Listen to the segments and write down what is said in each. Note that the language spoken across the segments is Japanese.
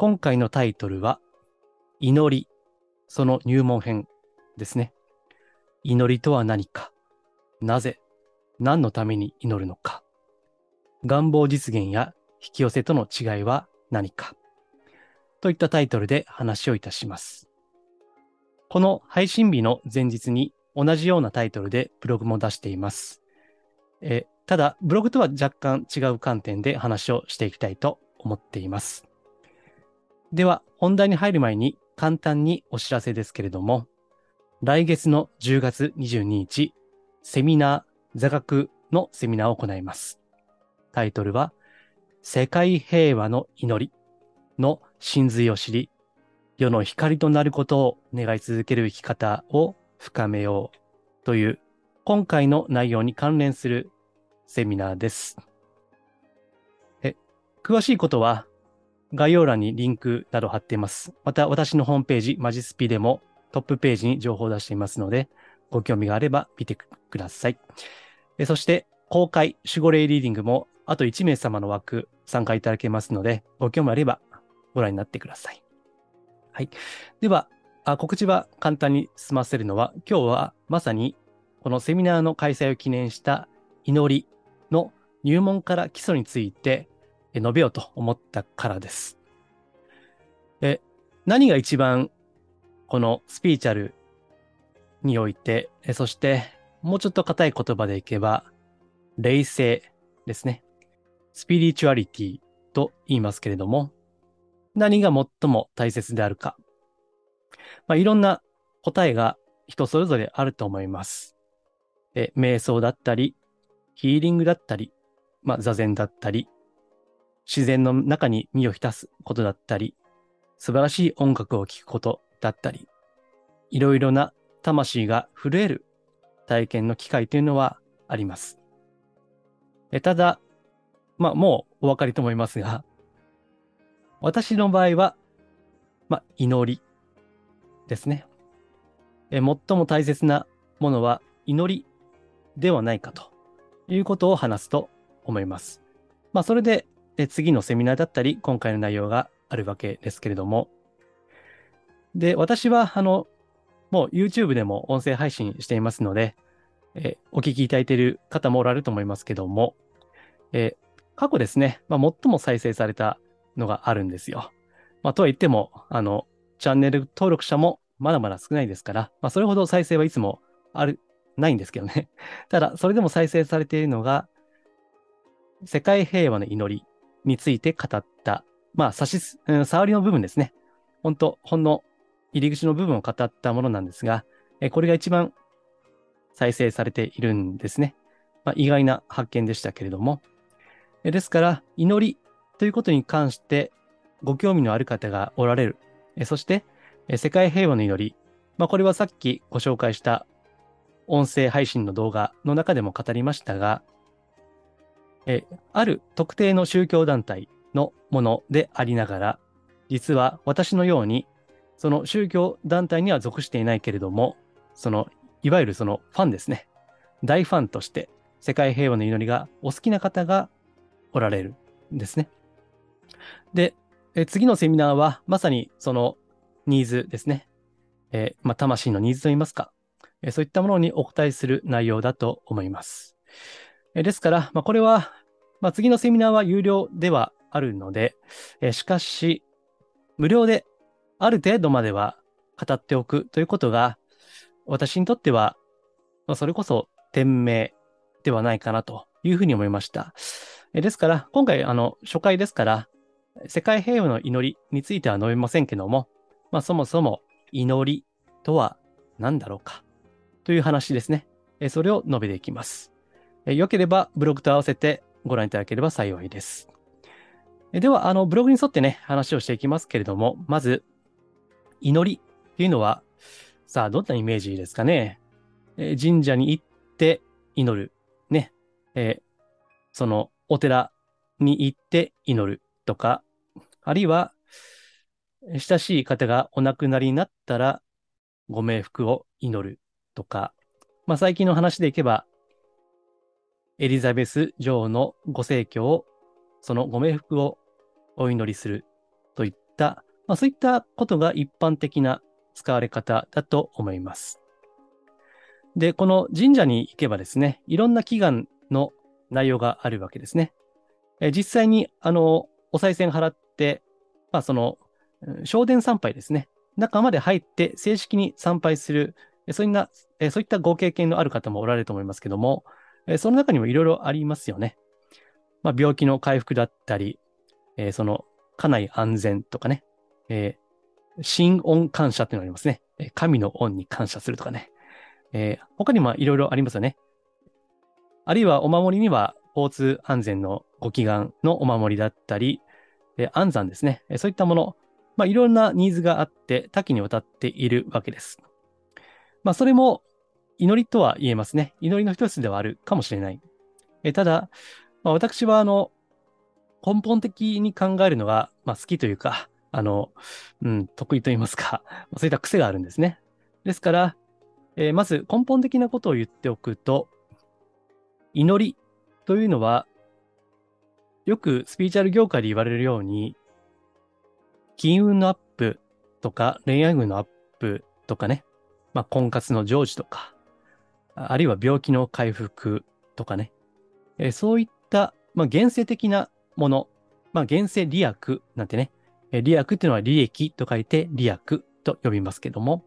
今回のタイトルは、祈り、その入門編ですね。祈りとは何か、なぜ、何のために祈るのか、願望実現や引き寄せとの違いは何か、といったタイトルで話をいたします。この配信日の前日に同じようなタイトルでブログも出しています。えただ、ブログとは若干違う観点で話をしていきたいと思っています。では、本題に入る前に簡単にお知らせですけれども、来月の10月22日、セミナー、座学のセミナーを行います。タイトルは、世界平和の祈りの真髄を知り、世の光となることを願い続ける生き方を深めようという、今回の内容に関連するセミナーです。え詳しいことは、概要欄にリンクなど貼っています。また私のホームページ、マジスピでもトップページに情報を出していますので、ご興味があれば見てください。えそして、公開守護霊リーディングもあと1名様の枠参加いただけますので、ご興味あればご覧になってください。はい。では、あ告知は簡単に済ませるのは、今日はまさにこのセミナーの開催を記念した祈りの入門から基礎について述べようと思ったからです。え何が一番このスピーチャルにおいて、そしてもうちょっと硬い言葉でいけば、霊性ですね。スピリチュアリティと言いますけれども、何が最も大切であるか。まあ、いろんな答えが人それぞれあると思います。え瞑想だったり、ヒーリングだったり、まあ、座禅だったり、自然の中に身を浸すことだったり、素晴らしい音楽を聴くことだったり、いろいろな魂が震える体験の機会というのはあります。えただ、まあもうお分かりと思いますが、私の場合は、まあ祈りですね。え最も大切なものは祈りではないかということを話すと思います。まあそれでで、次のセミナーだったり、今回の内容があるわけですけれども。で、私は、あの、もう YouTube でも音声配信していますので、えお聞きいただいている方もおられると思いますけども、え過去ですね、まあ、最も再生されたのがあるんですよ。まあ、とは言っても、あの、チャンネル登録者もまだまだ少ないですから、まあ、それほど再生はいつもある、ないんですけどね。ただ、それでも再生されているのが、世界平和の祈りについて語った、まあ、差しす、うん、触りの部分ですね。本当ほんの入り口の部分を語ったものなんですが、えこれが一番再生されているんですね。まあ、意外な発見でしたけれども。えですから、祈りということに関してご興味のある方がおられる。えそして、え世界平和の祈り。まあ、これはさっきご紹介した音声配信の動画の中でも語りましたが、えある特定の宗教団体のものでありながら、実は私のように、その宗教団体には属していないけれども、その、いわゆるそのファンですね。大ファンとして、世界平和の祈りがお好きな方がおられるんですね。で、え次のセミナーはまさにそのニーズですね。え、まあ、魂のニーズといいますか、えそういったものにお答えする内容だと思います。えですから、まあ、これは、まあ、次のセミナーは有料ではあるので、えしかし、無料である程度までは語っておくということが、私にとっては、まあ、それこそ天命ではないかなというふうに思いました。えですから、今回、あの、初回ですから、世界平和の祈りについては述べませんけども、まあ、そもそも祈りとは何だろうかという話ですね。えそれを述べていきます。えよければブログと合わせてご覧いただければ幸いです。では、あの、ブログに沿ってね、話をしていきますけれども、まず、祈りっていうのは、さあ、どんなイメージですかね？えー、神社に行って祈る。ね。えー、その、お寺に行って祈るとか、あるいは、親しい方がお亡くなりになったら、ご冥福を祈るとか、まあ、最近の話でいけば、エリザベス女王のご逝去を、そのご冥福をお祈りするといった、まあ、そういったことが一般的な使われ方だと思います。で、この神社に行けばですね、いろんな祈願の内容があるわけですね。え実際に、あの、お賽銭払って、まあ、その、昇殿参拝ですね。中まで入って正式に参拝する、そういなそういったご経験のある方もおられると思いますけども、えその中にもいろいろありますよね。まあ、病気の回復だったり、え、その家内安全とかね、えー、神恩感謝っていうのがありますね。神の恩に感謝するとかね。えー、他にもいろいろありますよね。あるいはお守りには交通安全のご祈願のお守りだったり、え安産ですね。えそういったもの、まあ、いろんなニーズがあって多岐にわたっているわけです。まあ、それも祈りとは言えますね。祈りの一つではあるかもしれない。えただ、まあ、私はあの、根本的に考えるのが、まあ、好きというか、あの、うん、得意と言いますか、そういった癖があるんですね。ですから、えー、まず根本的なことを言っておくと、祈りというのは、よくスピーチャル業界で言われるように、金運のアップとか恋愛運のアップとかね、まあ、婚活の成就とか、あるいは病気の回復とかね、えー、そういった、まあ、現世的なもの、まあ、現世利益なんてね、え利益っていうのは利益と書いて利益と呼びますけども、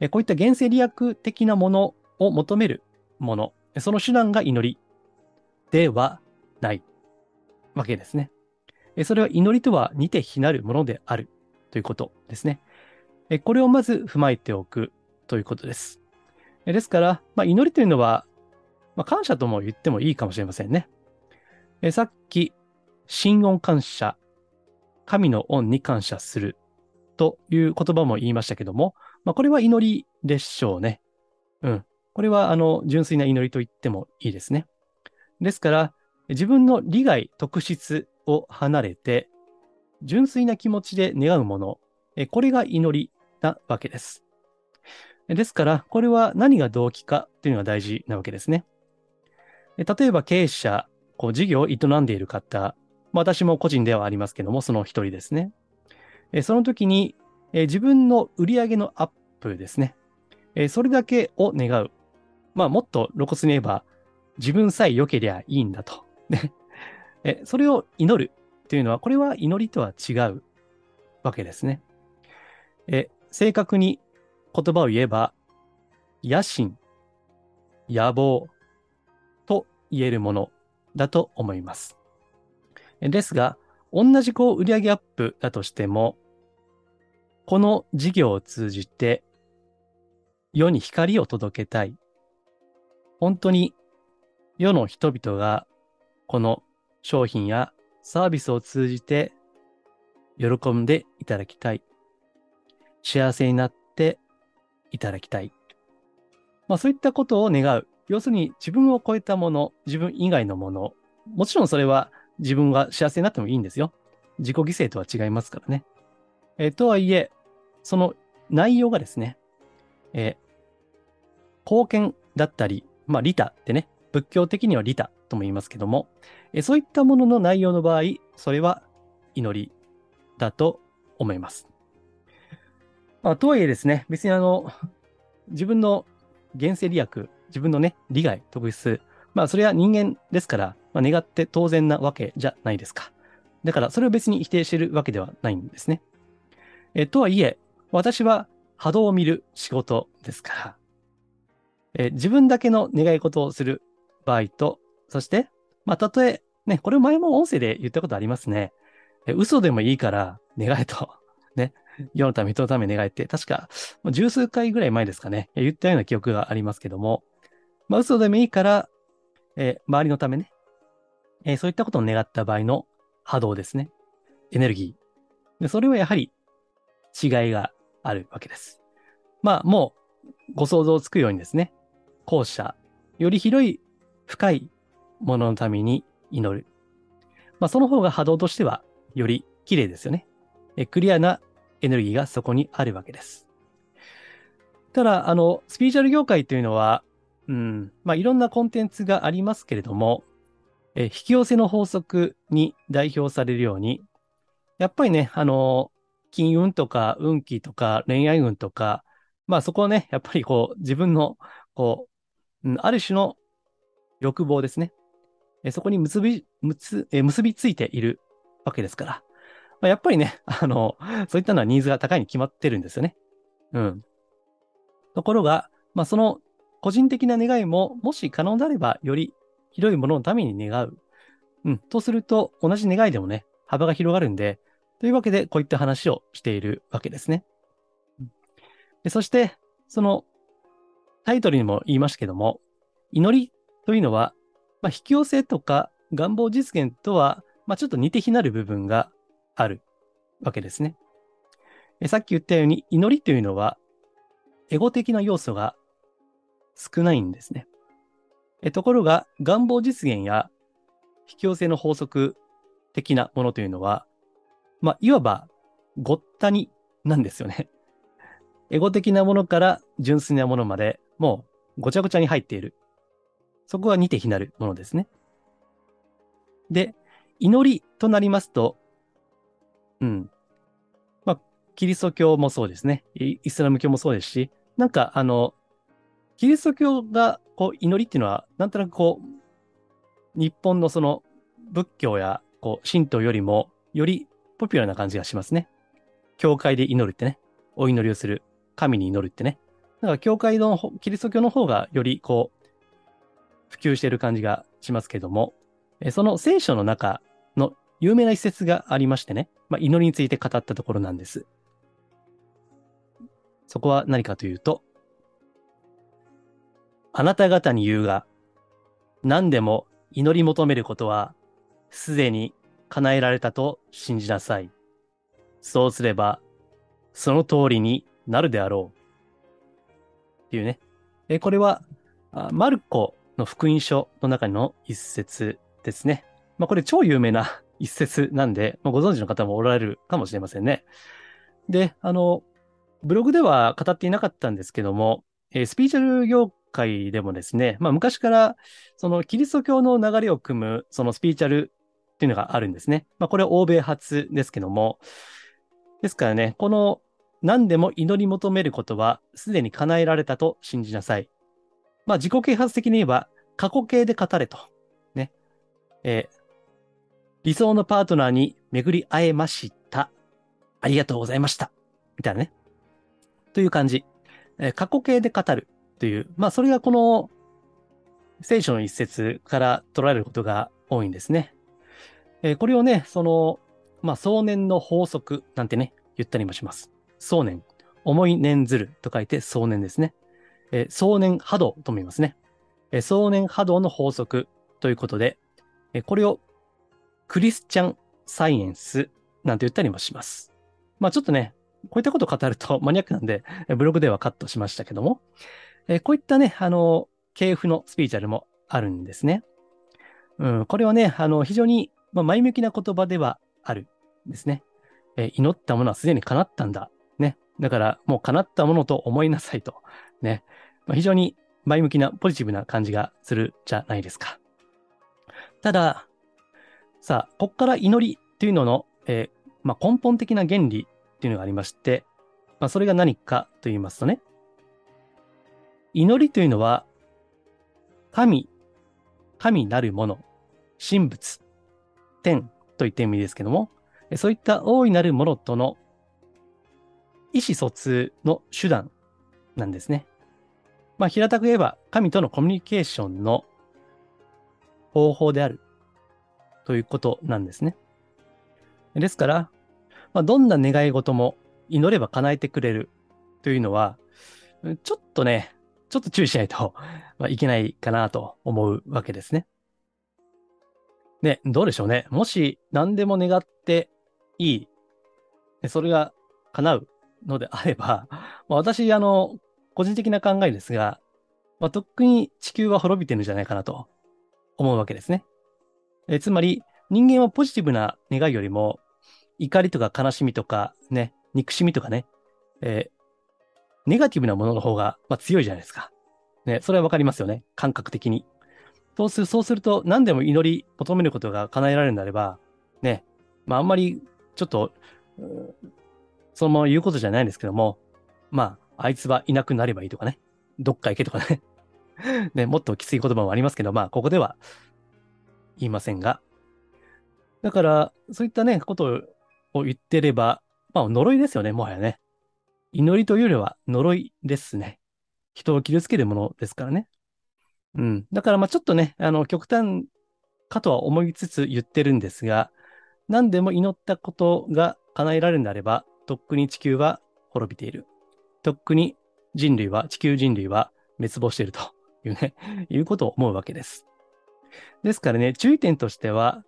えこういった現世利益的なものを求めるもの、その手段が祈りではないわけですね。それは祈りとは似て非なるものであるということですね。これをまず踏まえておくということです。ですから、まあ、祈りというのは、まあ、感謝とも言ってもいいかもしれませんね。さっき、心恩感謝、神の恩に感謝するという言葉も言いましたけども、まあ、これは祈りでしょうね。うん。これは、あの、純粋な祈りと言ってもいいですね。ですから、自分の利害特質を離れて、純粋な気持ちで願うもの、これが祈りなわけです。ですから、これは何が動機かというのが大事なわけですね。例えば経営者、こう事業を営んでいる方、私も個人ではありますけども、その一人ですね。その時に、自分の売上のアップですね。それだけを願う。まあ、もっと露骨に言えば、自分さえ良ければいいんだと。それを祈るというのは、これは祈りとは違うわけですね。正確に言葉を言えば、野心、野望と言えるものだと思います。ですが、同じこう売上アップだとしても、この事業を通じて世に光を届けたい。本当に世の人々がこの商品やサービスを通じて喜んでいただきたい。幸せになっていただきたい。まあそういったことを願う。要するに自分を超えたもの、自分以外のもの。もちろんそれは自分が幸せになってもいいんですよ。自己犠牲とは違いますからね。え、とはいえ、その内容がですね、え、貢献だったり、まあ、利他ってね、仏教的には利他とも言いますけども、え、そういったものの内容の場合、それは祈りだと思います。まあ、とはいえですね、別にあの、自分の現世利益、自分のね、利害、特質、まあ、それは人間ですから、まあ、願って当然なわけじゃないですか。だから、それを別に否定してるわけではないんですね。えとはいえ、私は波動を見る仕事ですから、え自分だけの願い事をする場合と、そして、まあ、たとえ、ね、これ前も音声で言ったことありますね。え嘘でもいいから願えと。世のため、人のため願えって、確か、十数回ぐらい前ですかね。言ったような記憶がありますけども、まあ、嘘でもいいから、えー、周りのためね、えー、そういったことを願った場合の波動ですね。エネルギー。でそれはやはり違いがあるわけです。まあ、もうご想像つくようにですね、後者、より広い深いもののために祈る。まあ、その方が波動としてはより綺麗ですよね。えクリアなエネルギーがそこにあるわけです。ただ、あの、スピーチャル業界というのは、うん、まあ、いろんなコンテンツがありますけれども、え引き寄せの法則に代表されるように、やっぱりね、あの、金運とか運気とか恋愛運とか、まあそこはね、やっぱりこう自分の、こう、うん、ある種の欲望ですね。えそこに結び、結え結びついているわけですから。まあ、やっぱりね、あの、そういったのはニーズが高いに決まってるんですよね。うん。ところが、まあその個人的な願いも、もし可能であれば、より広いもののために願う。うん。とすると、同じ願いでもね、幅が広がるんで、というわけで、こういった話をしているわけですね。でそして、そのタイトルにも言いましたけども、祈りというのは、まあ、引き寄せとか願望実現とは、まあ、ちょっと似て非なる部分があるわけですね。えさっき言ったように、祈りというのは、エゴ的な要素が少ないんですね。えところが、願望実現や引き寄せの法則的なものというのは、まあ、いわばごったになんですよね。エゴ的なものから純粋なものまで、もうごちゃごちゃに入っている。そこが似て非なるものですね。で、祈りとなりますと、うん。まあ、キリスト教もそうですね。イスラム教もそうですし、なんかあの、キリスト教がこう祈りっていうのは、なんとなくこう、日本のその仏教やこう神道よりも、よりポピュラーな感じがしますね。教会で祈るってね。お祈りをする。神に祈るってね。だから教会のキリスト教の方がよりこう、普及している感じがしますけども、その聖書の中の有名な一節がありましてね、まあ、祈りについて語ったところなんです。そこは何かというと、あなた方に言うが、何でも祈り求めることは、すでに叶えられたと信じなさい。そうすれば、その通りになるであろう。っていうね。えこれは、マルコの福音書の中の一節ですね。まあ、これ超有名な一節なんで、まあ、ご存知の方もおられるかもしれませんね。で、あの、ブログでは語っていなかったんですけども、えー、スピーチャル業界でもですね、まあ昔からそのキリスト教の流れを組むそのスピーチャルっていうのがあるんですね。まあこれは欧米発ですけども、ですからね、この何でも祈り求めることはすでに叶えられたと信じなさい。まあ自己啓発的に言えば過去形で語れと。ね。えー、理想のパートナーに巡り会えました。ありがとうございました。みたいなね。という感じ。えー、過去形で語る。という、まあそれがこの聖書の一節から捉えることが多いんですね。えー、これをね、その、まあ想念の法則なんてね、言ったりもします。想念。思い念ずると書いて想念ですね。えー、想念波動とも言いますね。えー、想念波動の法則ということで、えー、これをクリスチャンサイエンスなんて言ったりもします。まあちょっとね、こういったことを語るとマニアックなんで、ブログではカットしましたけども、えー、こういったね、あの、系譜のスピーチャルもあるんですね。うん、これはね、あの、非常に、前向きな言葉ではあるんですね。えー、祈ったものはすでに叶ったんだ。ね。だから、もう叶ったものと思いなさいと。ね。まあ、非常に前向きな、ポジティブな感じがするじゃないですか。ただ、さあ、こっから祈りっていうのの、えー、まあ、根本的な原理っていうのがありまして、まあ、それが何かと言いますとね、祈りというのは、神、神なるもの、神仏、天といった意味ですけども、そういった大いなるものとの意思疎通の手段なんですね。まあ、平たく言えば、神とのコミュニケーションの方法であるということなんですね。ですから、まあ、どんな願い事も祈れば叶えてくれるというのは、ちょっとね、ちょっと注意しないと ま、いけないかなと思うわけですね。で、どうでしょうね。もし何でも願っていい、それが叶うのであれば、まあ、私、あの、個人的な考えですが、まあ、とっくに地球は滅びてるんじゃないかなと思うわけですね。えつまり、人間はポジティブな願いよりも、怒りとか悲しみとかね、憎しみとかね、えー、ネガティブなものの方が、まあ、強いじゃないですか。ね、それはわかりますよね。感覚的に。そうするそうすると、何でも祈り求めることが叶えられるんであれば、ね、まあ、あんまり、ちょっと、そのまま言うことじゃないんですけども、まあ、あいつはいなくなればいいとかね、どっか行けとかね ね、もっときつい言葉もありますけど、まあ、ここでは言いませんが。だから、そういったね、ことを言ってれば、まあ、呪いですよね、もはやね。祈りというよりは呪いですね。人を傷つけるものですからね。うん。だから、まあ、ちょっとね、あの、極端かとは思いつつ言ってるんですが、何でも祈ったことが叶えられるんであれば、とっくに地球は滅びている。とっくに人類は、地球人類は滅亡しているというね、いうことを思うわけです。ですからね、注意点としては、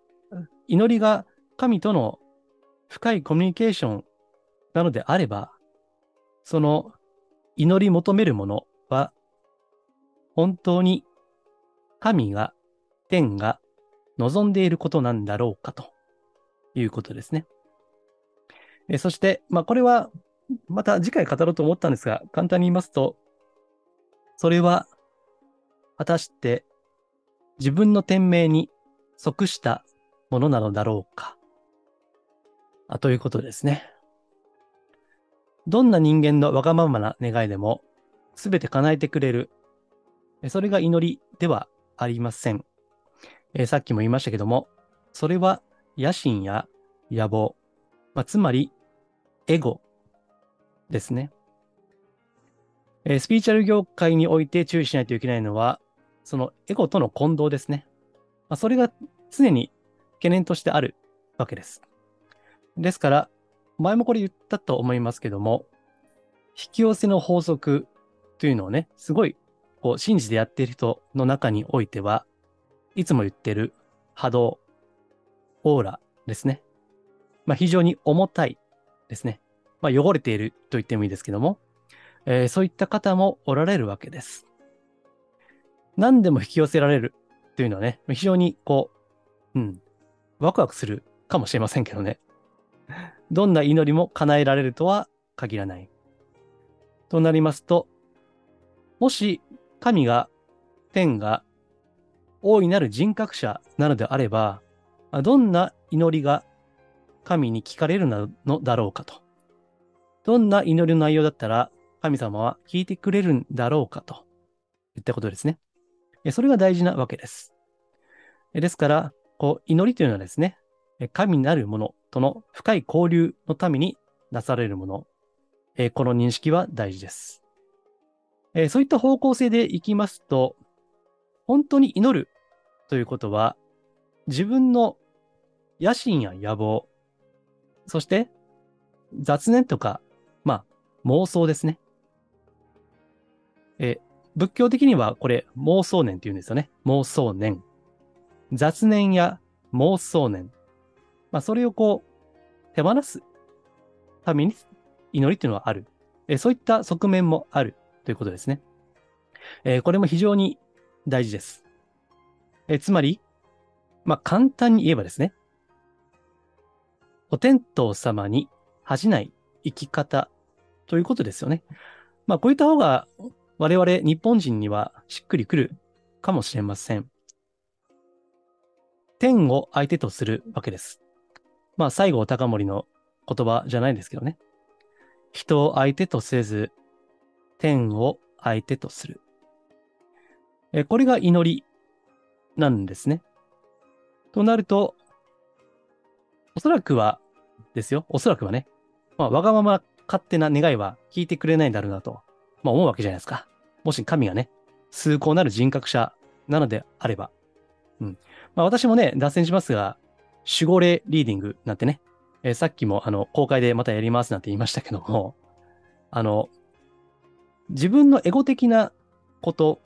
祈りが神との深いコミュニケーションなのであれば、その祈り求めるものは、本当に神が、天が望んでいることなんだろうかということですね。えそして、まあ、これはまた次回語ろうと思ったんですが、簡単に言いますと、それは果たして自分の天命に即したものなのだろうか。あということですね。どんな人間のわがままな願いでもすべて叶えてくれる。それが祈りではありません。えさっきも言いましたけども、それは野心や野望、まあ、つまりエゴですね。えスピーチャル業界において注意しないといけないのは、そのエゴとの混同ですね。まあ、それが常に懸念としてあるわけです。ですから、前もこれ言ったと思いますけども、引き寄せの法則というのをね、すごいこう信じてやっている人の中においては、いつも言ってる波動、オーラですね。まあ、非常に重たいですね。まあ、汚れていると言ってもいいですけども、えー、そういった方もおられるわけです。何でも引き寄せられるというのはね、非常にこう、うん、ワクワクするかもしれませんけどね。どんな祈りも叶えられるとは限らない。となりますと、もし神が、天が、大いなる人格者なのであれば、どんな祈りが神に聞かれるのだろうかと。どんな祈りの内容だったら神様は聞いてくれるんだろうかといったことですね。それが大事なわけです。ですから、こう祈りというのはですね、神なるものとの深い交流のためになされるもの、この認識は大事です。そういった方向性でいきますと、本当に祈るということは、自分の野心や野望、そして雑念とか、まあ、妄想ですね。え仏教的にはこれ妄想念って言うんですよね。妄想念。雑念や妄想念。まあ、それをこう、手放すために祈りっていうのはある。えそういった側面もあるということですね。えこれも非常に大事です。えつまり、まあ、簡単に言えばですね、お天道様に恥じない生き方ということですよね。まあ、こういった方が我々日本人にはしっくりくるかもしれません。天を相手とするわけです。まあ、西郷隆盛の言葉じゃないですけどね。人を相手とせず、天を相手とする。えこれが祈りなんですね。となると、おそらくはですよ。おそらくはね。まあ、わがまま勝手な願いは聞いてくれないんだろうなと、まあ思うわけじゃないですか。もし神がね、崇高なる人格者なのであれば。うん。まあ私もね、脱線しますが、守護霊リーディングなんてね、えー、さっきもあの、公開でまたやりますなんて言いましたけども、あの、自分のエゴ的なこと、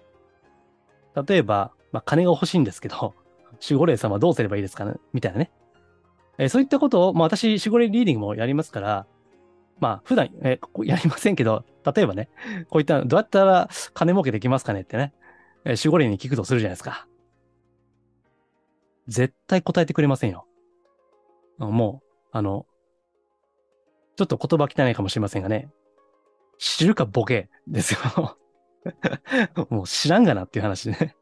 例えば、まあ金が欲しいんですけど、守護霊様どうすればいいですかね？みたいなね。えーそういったことを、まあ私、守護霊リーディングもやりますから、まあ普段、えやりませんけど、例えばね、こういった、どうやったら金儲けできますかねってね、え守護霊に聞くとするじゃないですか。絶対答えてくれませんよ。もう、あの、ちょっと言葉汚いかもしれませんがね、知るかボケですよ。もう知らんがなっていう話ね。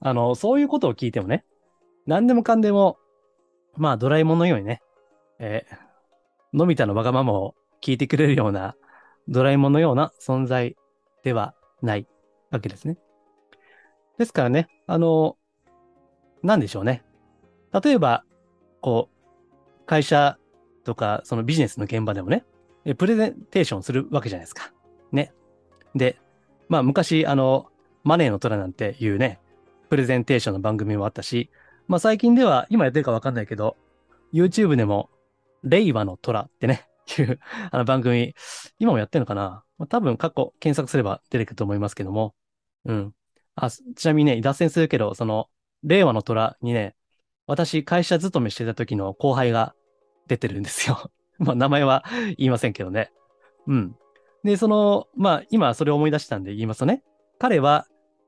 あの、そういうことを聞いてもね、何でもかんでも、まあ、ドラえもんのようにね、えーのび太のわがままを聞いてくれるような、ドラえもんのような存在ではないわけですね。ですからね、あの、なんでしょうね。例えば、こう、会社とか、そのビジネスの現場でもね、プレゼンテーションするわけじゃないですか。ね。で、まあ昔、あの、マネーの虎なんていうね、プレゼンテーションの番組もあったし、まあ最近では、今やってるかわかんないけど、YouTube でも、令和の虎ってね、いうあの番組、今もやってるのかな、まあ、多分過去検索すれば出てくると思いますけども、うん。あ、ちなみにね、脱線するけど、その、令和の虎にね、私、会社勤めしてた時の後輩が出てるんですよ。まあ、名前は言いませんけどね。うん。で、その、まあ、今それを思い出したんで言いますとね、彼は、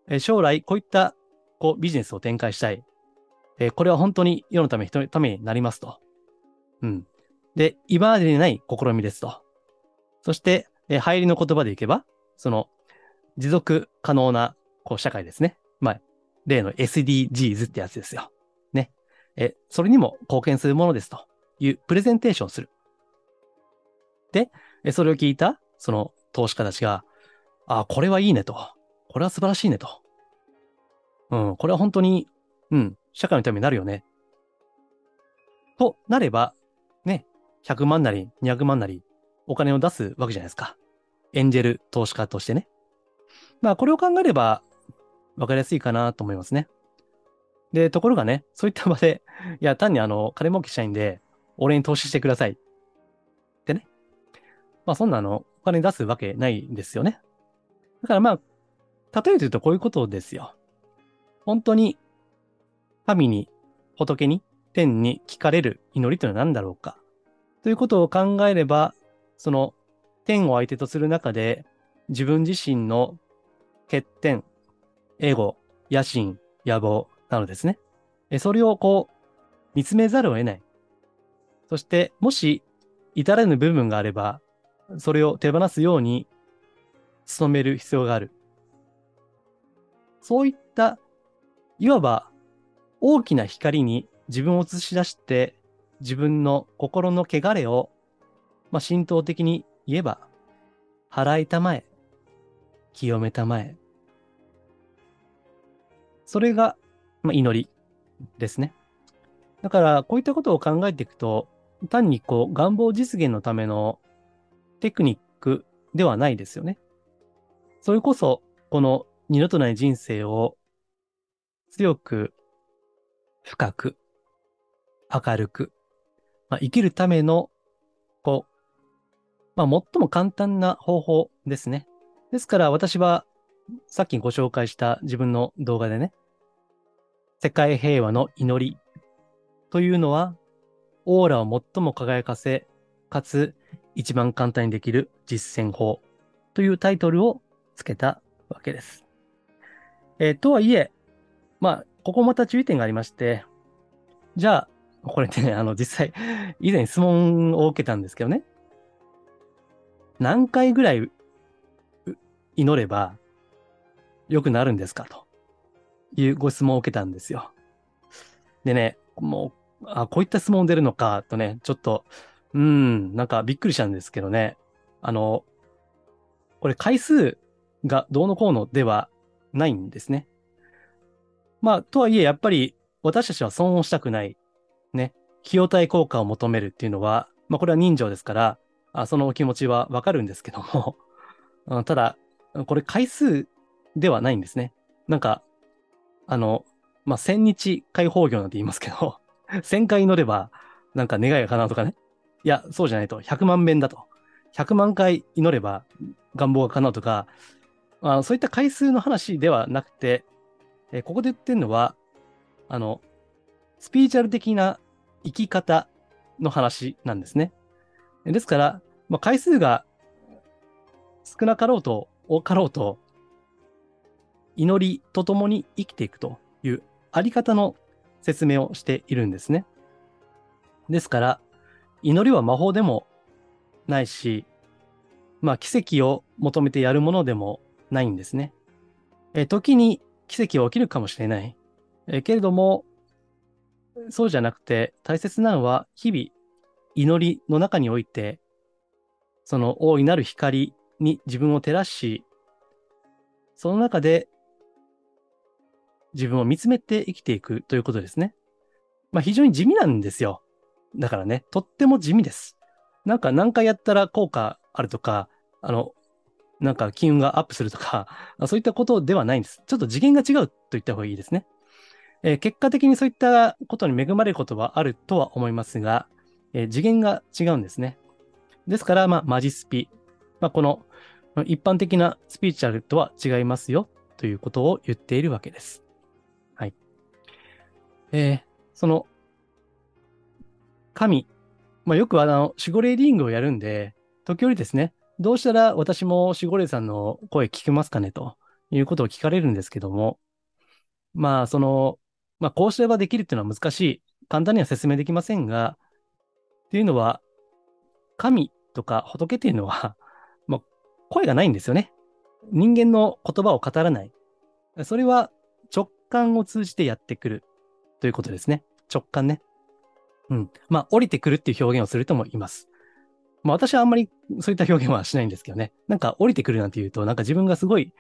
え将来こういった、こう、ビジネスを展開したい。えこれは本当に世のため、人のためになりますと。うん。で、今までにない試みですと。そして、えー入りの言葉でいけば、その、持続可能な、こう、社会ですね。まあ、例の SDGs ってやつですよ。ね。え、それにも貢献するものですというプレゼンテーションする。で、えそれを聞いた、その投資家たちが、あ、これはいいねと。これは素晴らしいねと。うん、これは本当に、うん、社会のためになるよね。となれば、100万なり200万なりお金を出すわけじゃないですか。エンジェル投資家としてね。まあ、これを考えれば、わかりやすいかなと思いますね。で、ところがね、そういった場で、いや、単にあの、金儲けしたいんで、俺に投資してください。ってね。まあ、そんなあの、お金出すわけないんですよね。だからまあ、例えて言うとこういうことですよ。本当に、神に、仏に、天に聞かれる祈りというのは何だろうか。ということを考えれば、その、天を相手とする中で、自分自身の欠点、エゴ、野心、野望なのですね。それをこう、見つめざるを得ない。そして、もし、至らぬ部分があれば、それを手放すように、努める必要がある。そういった、いわば、大きな光に自分を映し出して、自分の心の汚れを、まあ、浸透的に言えば、払いたまえ、清めたまえ。それが、まあ、祈りですね。だから、こういったことを考えていくと、単にこう、願望実現のためのテクニックではないですよね。それこそ、この二度とない人生を強く、深く、明るく、まあ、生きるための、こう、まあ、最も簡単な方法ですね。ですから私は、さっきご紹介した自分の動画でね、世界平和の祈りというのは、オーラを最も輝かせ、かつ一番簡単にできる実践法というタイトルをつけたわけです。えーとはいえ、まあ、ここまた注意点がありまして、じゃあ、これってね、あの、実際、以前質問を受けたんですけどね。何回ぐらい祈れば良くなるんですか？というご質問を受けたんですよ。でね、もう、あ、こういった質問出るのかとね、ちょっと、うん、なんかびっくりしたんですけどね。あの、これ回数がどうのこうのではないんですね。まあ、とはいえ、やっぱり私たちは損をしたくない。ね。費用対効果を求めるっていうのは、まあ、これは人情ですから、あそのお気持ちはわかるんですけども、ただ、これ回数ではないんですね。なんか、あの、まあ、千日開放業なんて言いますけど、千回乗れば、なんか願いが叶うとかね。いや、そうじゃないと。100万遍だと。100万回祈れば願望が叶うとか、あそういった回数の話ではなくて、えここで言ってるのは、あの、スピーチャル的な生き方の話なんですね。ですから、まあ、回数が少なかろうと多かろうと、祈りとともに生きていくというあり方の説明をしているんですね。ですから、祈りは魔法でもないし、まあ奇跡を求めてやるものでもないんですね。え時に奇跡は起きるかもしれない。えけれども、そうじゃなくて大切なのは日々祈りの中において、その大いなる光に自分を照らし、その中で自分を見つめて生きていくということですね。まあ非常に地味なんですよ。だからね、とっても地味です。なんか何回やったら効果あるとか、あの、なんか金運がアップするとか、そういったことではないんです。ちょっと次元が違うと言った方がいいですね。えー、結果的にそういったことに恵まれることはあるとは思いますが、えー、次元が違うんですね。ですから、まあ、マジスピ。まあ、この一般的なスピーチャルとは違いますよということを言っているわけです。はい。えー、その、神。まあ、よくあの、守護霊リングをやるんで、時折ですね、どうしたら私も守護霊さんの声聞けますかねということを聞かれるんですけども、まあ、その、まあ、こうすればできるっていうのは難しい。簡単には説明できませんが、っていうのは、神とか仏っていうのは、まあ、声がないんですよね。人間の言葉を語らない。それは直感を通じてやってくるということですね。直感ね。うん。まあ、降りてくるっていう表現をする人もいます。まあ、私はあんまりそういった表現はしないんですけどね。なんか降りてくるなんて言うと、なんか自分がすごい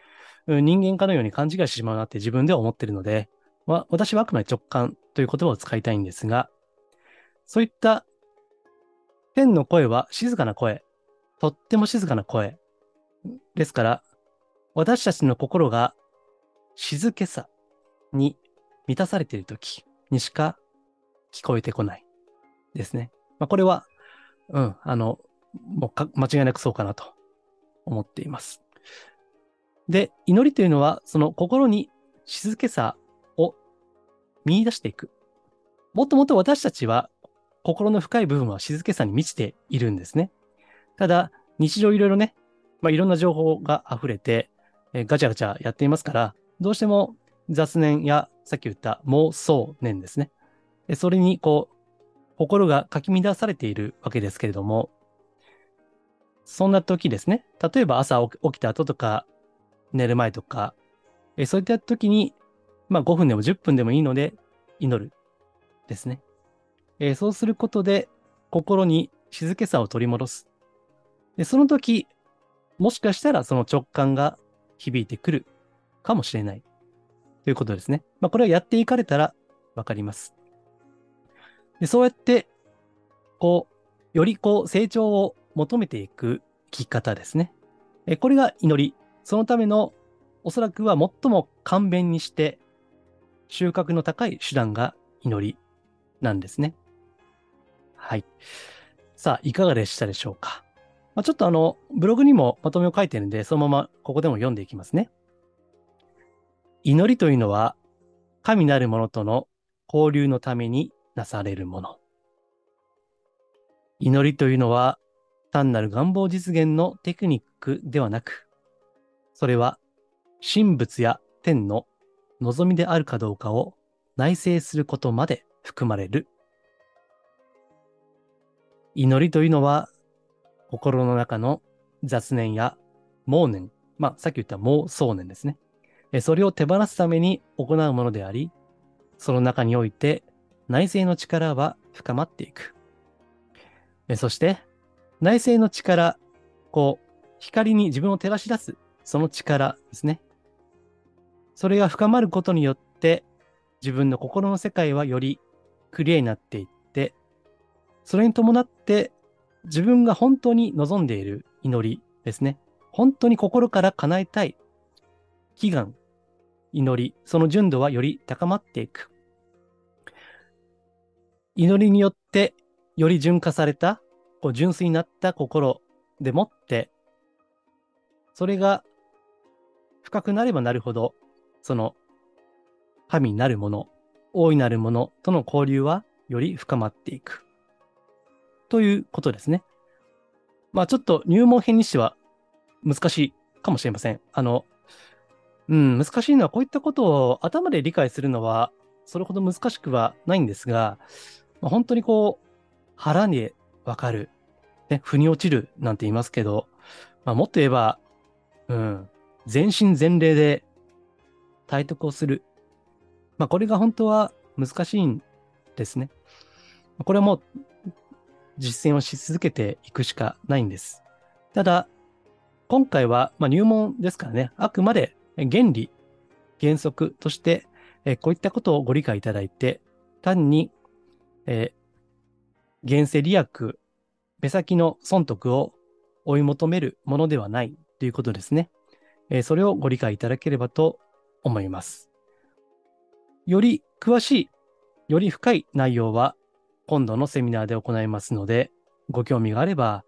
人間かのように勘違いしてしまうなって自分では思ってるので、まあ、私はあくまで直感という言葉を使いたいんですが、そういった天の声は静かな声、とっても静かな声。ですから、私たちの心が静けさに満たされているときにしか聞こえてこないですね。まあ、これは、うん、あの、もう間違いなくそうかなと思っています。で、祈りというのは、その心に静けさ見出していく。もっともっと私たちは心の深い部分は静けさに満ちているんですね。ただ、日常いろいろね、まあ、いろんな情報が溢れて、えー、ガチャガチャやっていますから、どうしても雑念やさっき言った妄想念ですね。それにこう、心がかき乱されているわけですけれども、そんな時ですね、例えば朝起きた後とか、寝る前とか、そういった時に、まあ5分でも10分でもいいので、祈る。ですね。えー、そうすることで、心に静けさを取り戻す。で、その時、もしかしたらその直感が響いてくるかもしれない。ということですね。まあこれはやっていかれたらわかります。で、そうやって、こう、よりこう、成長を求めていく生き方ですね。えこれが祈り。そのための、おそらくは最も簡便にして、収穫の高い手段が祈りなんですね。はい。さあ、いかがでしたでしょうか？まあ、ちょっとあの、ブログにもまとめを書いてるんで、そのままここでも読んでいきますね。祈りというのは、神なるものとの交流のためになされるもの。祈りというのは、単なる願望実現のテクニックではなく、それは神仏や天の望みであるかどうかを内省することまで含まれる。祈りというのは、心の中の雑念や妄念、まあ、さっき言った妄想念ですね。それを手放すために行うものであり、その中において内政の力は深まっていく。そして、内政の力、こう、光に自分を照らし出す、その力ですね。それが深まることによって、自分の心の世界はよりクリアになっていって、それに伴って自分が本当に望んでいる祈りですね。本当に心から叶えたい祈願、祈り、その純度はより高まっていく。祈りによってより純化された、こう純粋になった心でもって、それが深くなればなるほど、その神なるもの、大いなるものとの交流はより深まっていく。ということですね。まあちょっと入門編にしては難しいかもしれません。あの、うん、難しいのはこういったことを頭で理解するのはそれほど難しくはないんですが、まあ、本当にこう、腹にわかる、ね、腑に落ちるなんて言いますけど、まあ、もっと言えば、うん、全身全霊で体得をする。まあ、これが本当は難しいんですね。これはもう実践をし続けていくしかないんです。ただ、今回は、まあ、入門ですからね、あくまで原理、原則として、えこういったことをご理解いただいて、単に、えー、現世利益、目先の損得を追い求めるものではないということですね。えー、それをご理解いただければと思います。より詳しい、より深い内容は今度のセミナーで行いますので、ご興味があれば、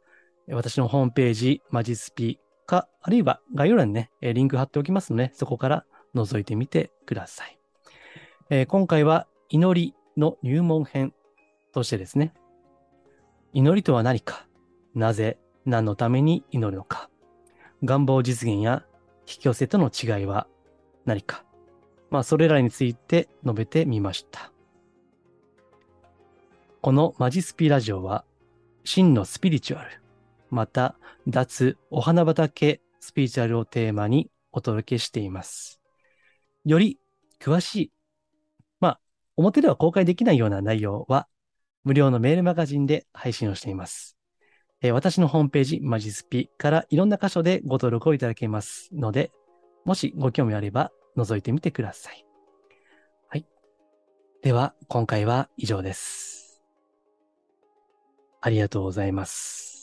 私のホームページ、マジスピか、あるいは概要欄にね、リンク貼っておきますので、そこから覗いてみてください。えー、今回は祈りの入門編としてですね、祈りとは何か、なぜ、何のために祈るのか、願望実現や引き寄せとの違いは何か、まあ、それらについて述べてみました。このマジスピラジオは、真のスピリチュアル、また、脱お花畑スピリチュアルをテーマにお届けしています。より詳しい、まあ、表では公開できないような内容は、無料のメールマガジンで配信をしています。えー、私のホームページ、マジスピからいろんな箇所でご登録をいただけますので、もしご興味あれば覗いてみてください。はい。では、今回は以上です。ありがとうございます。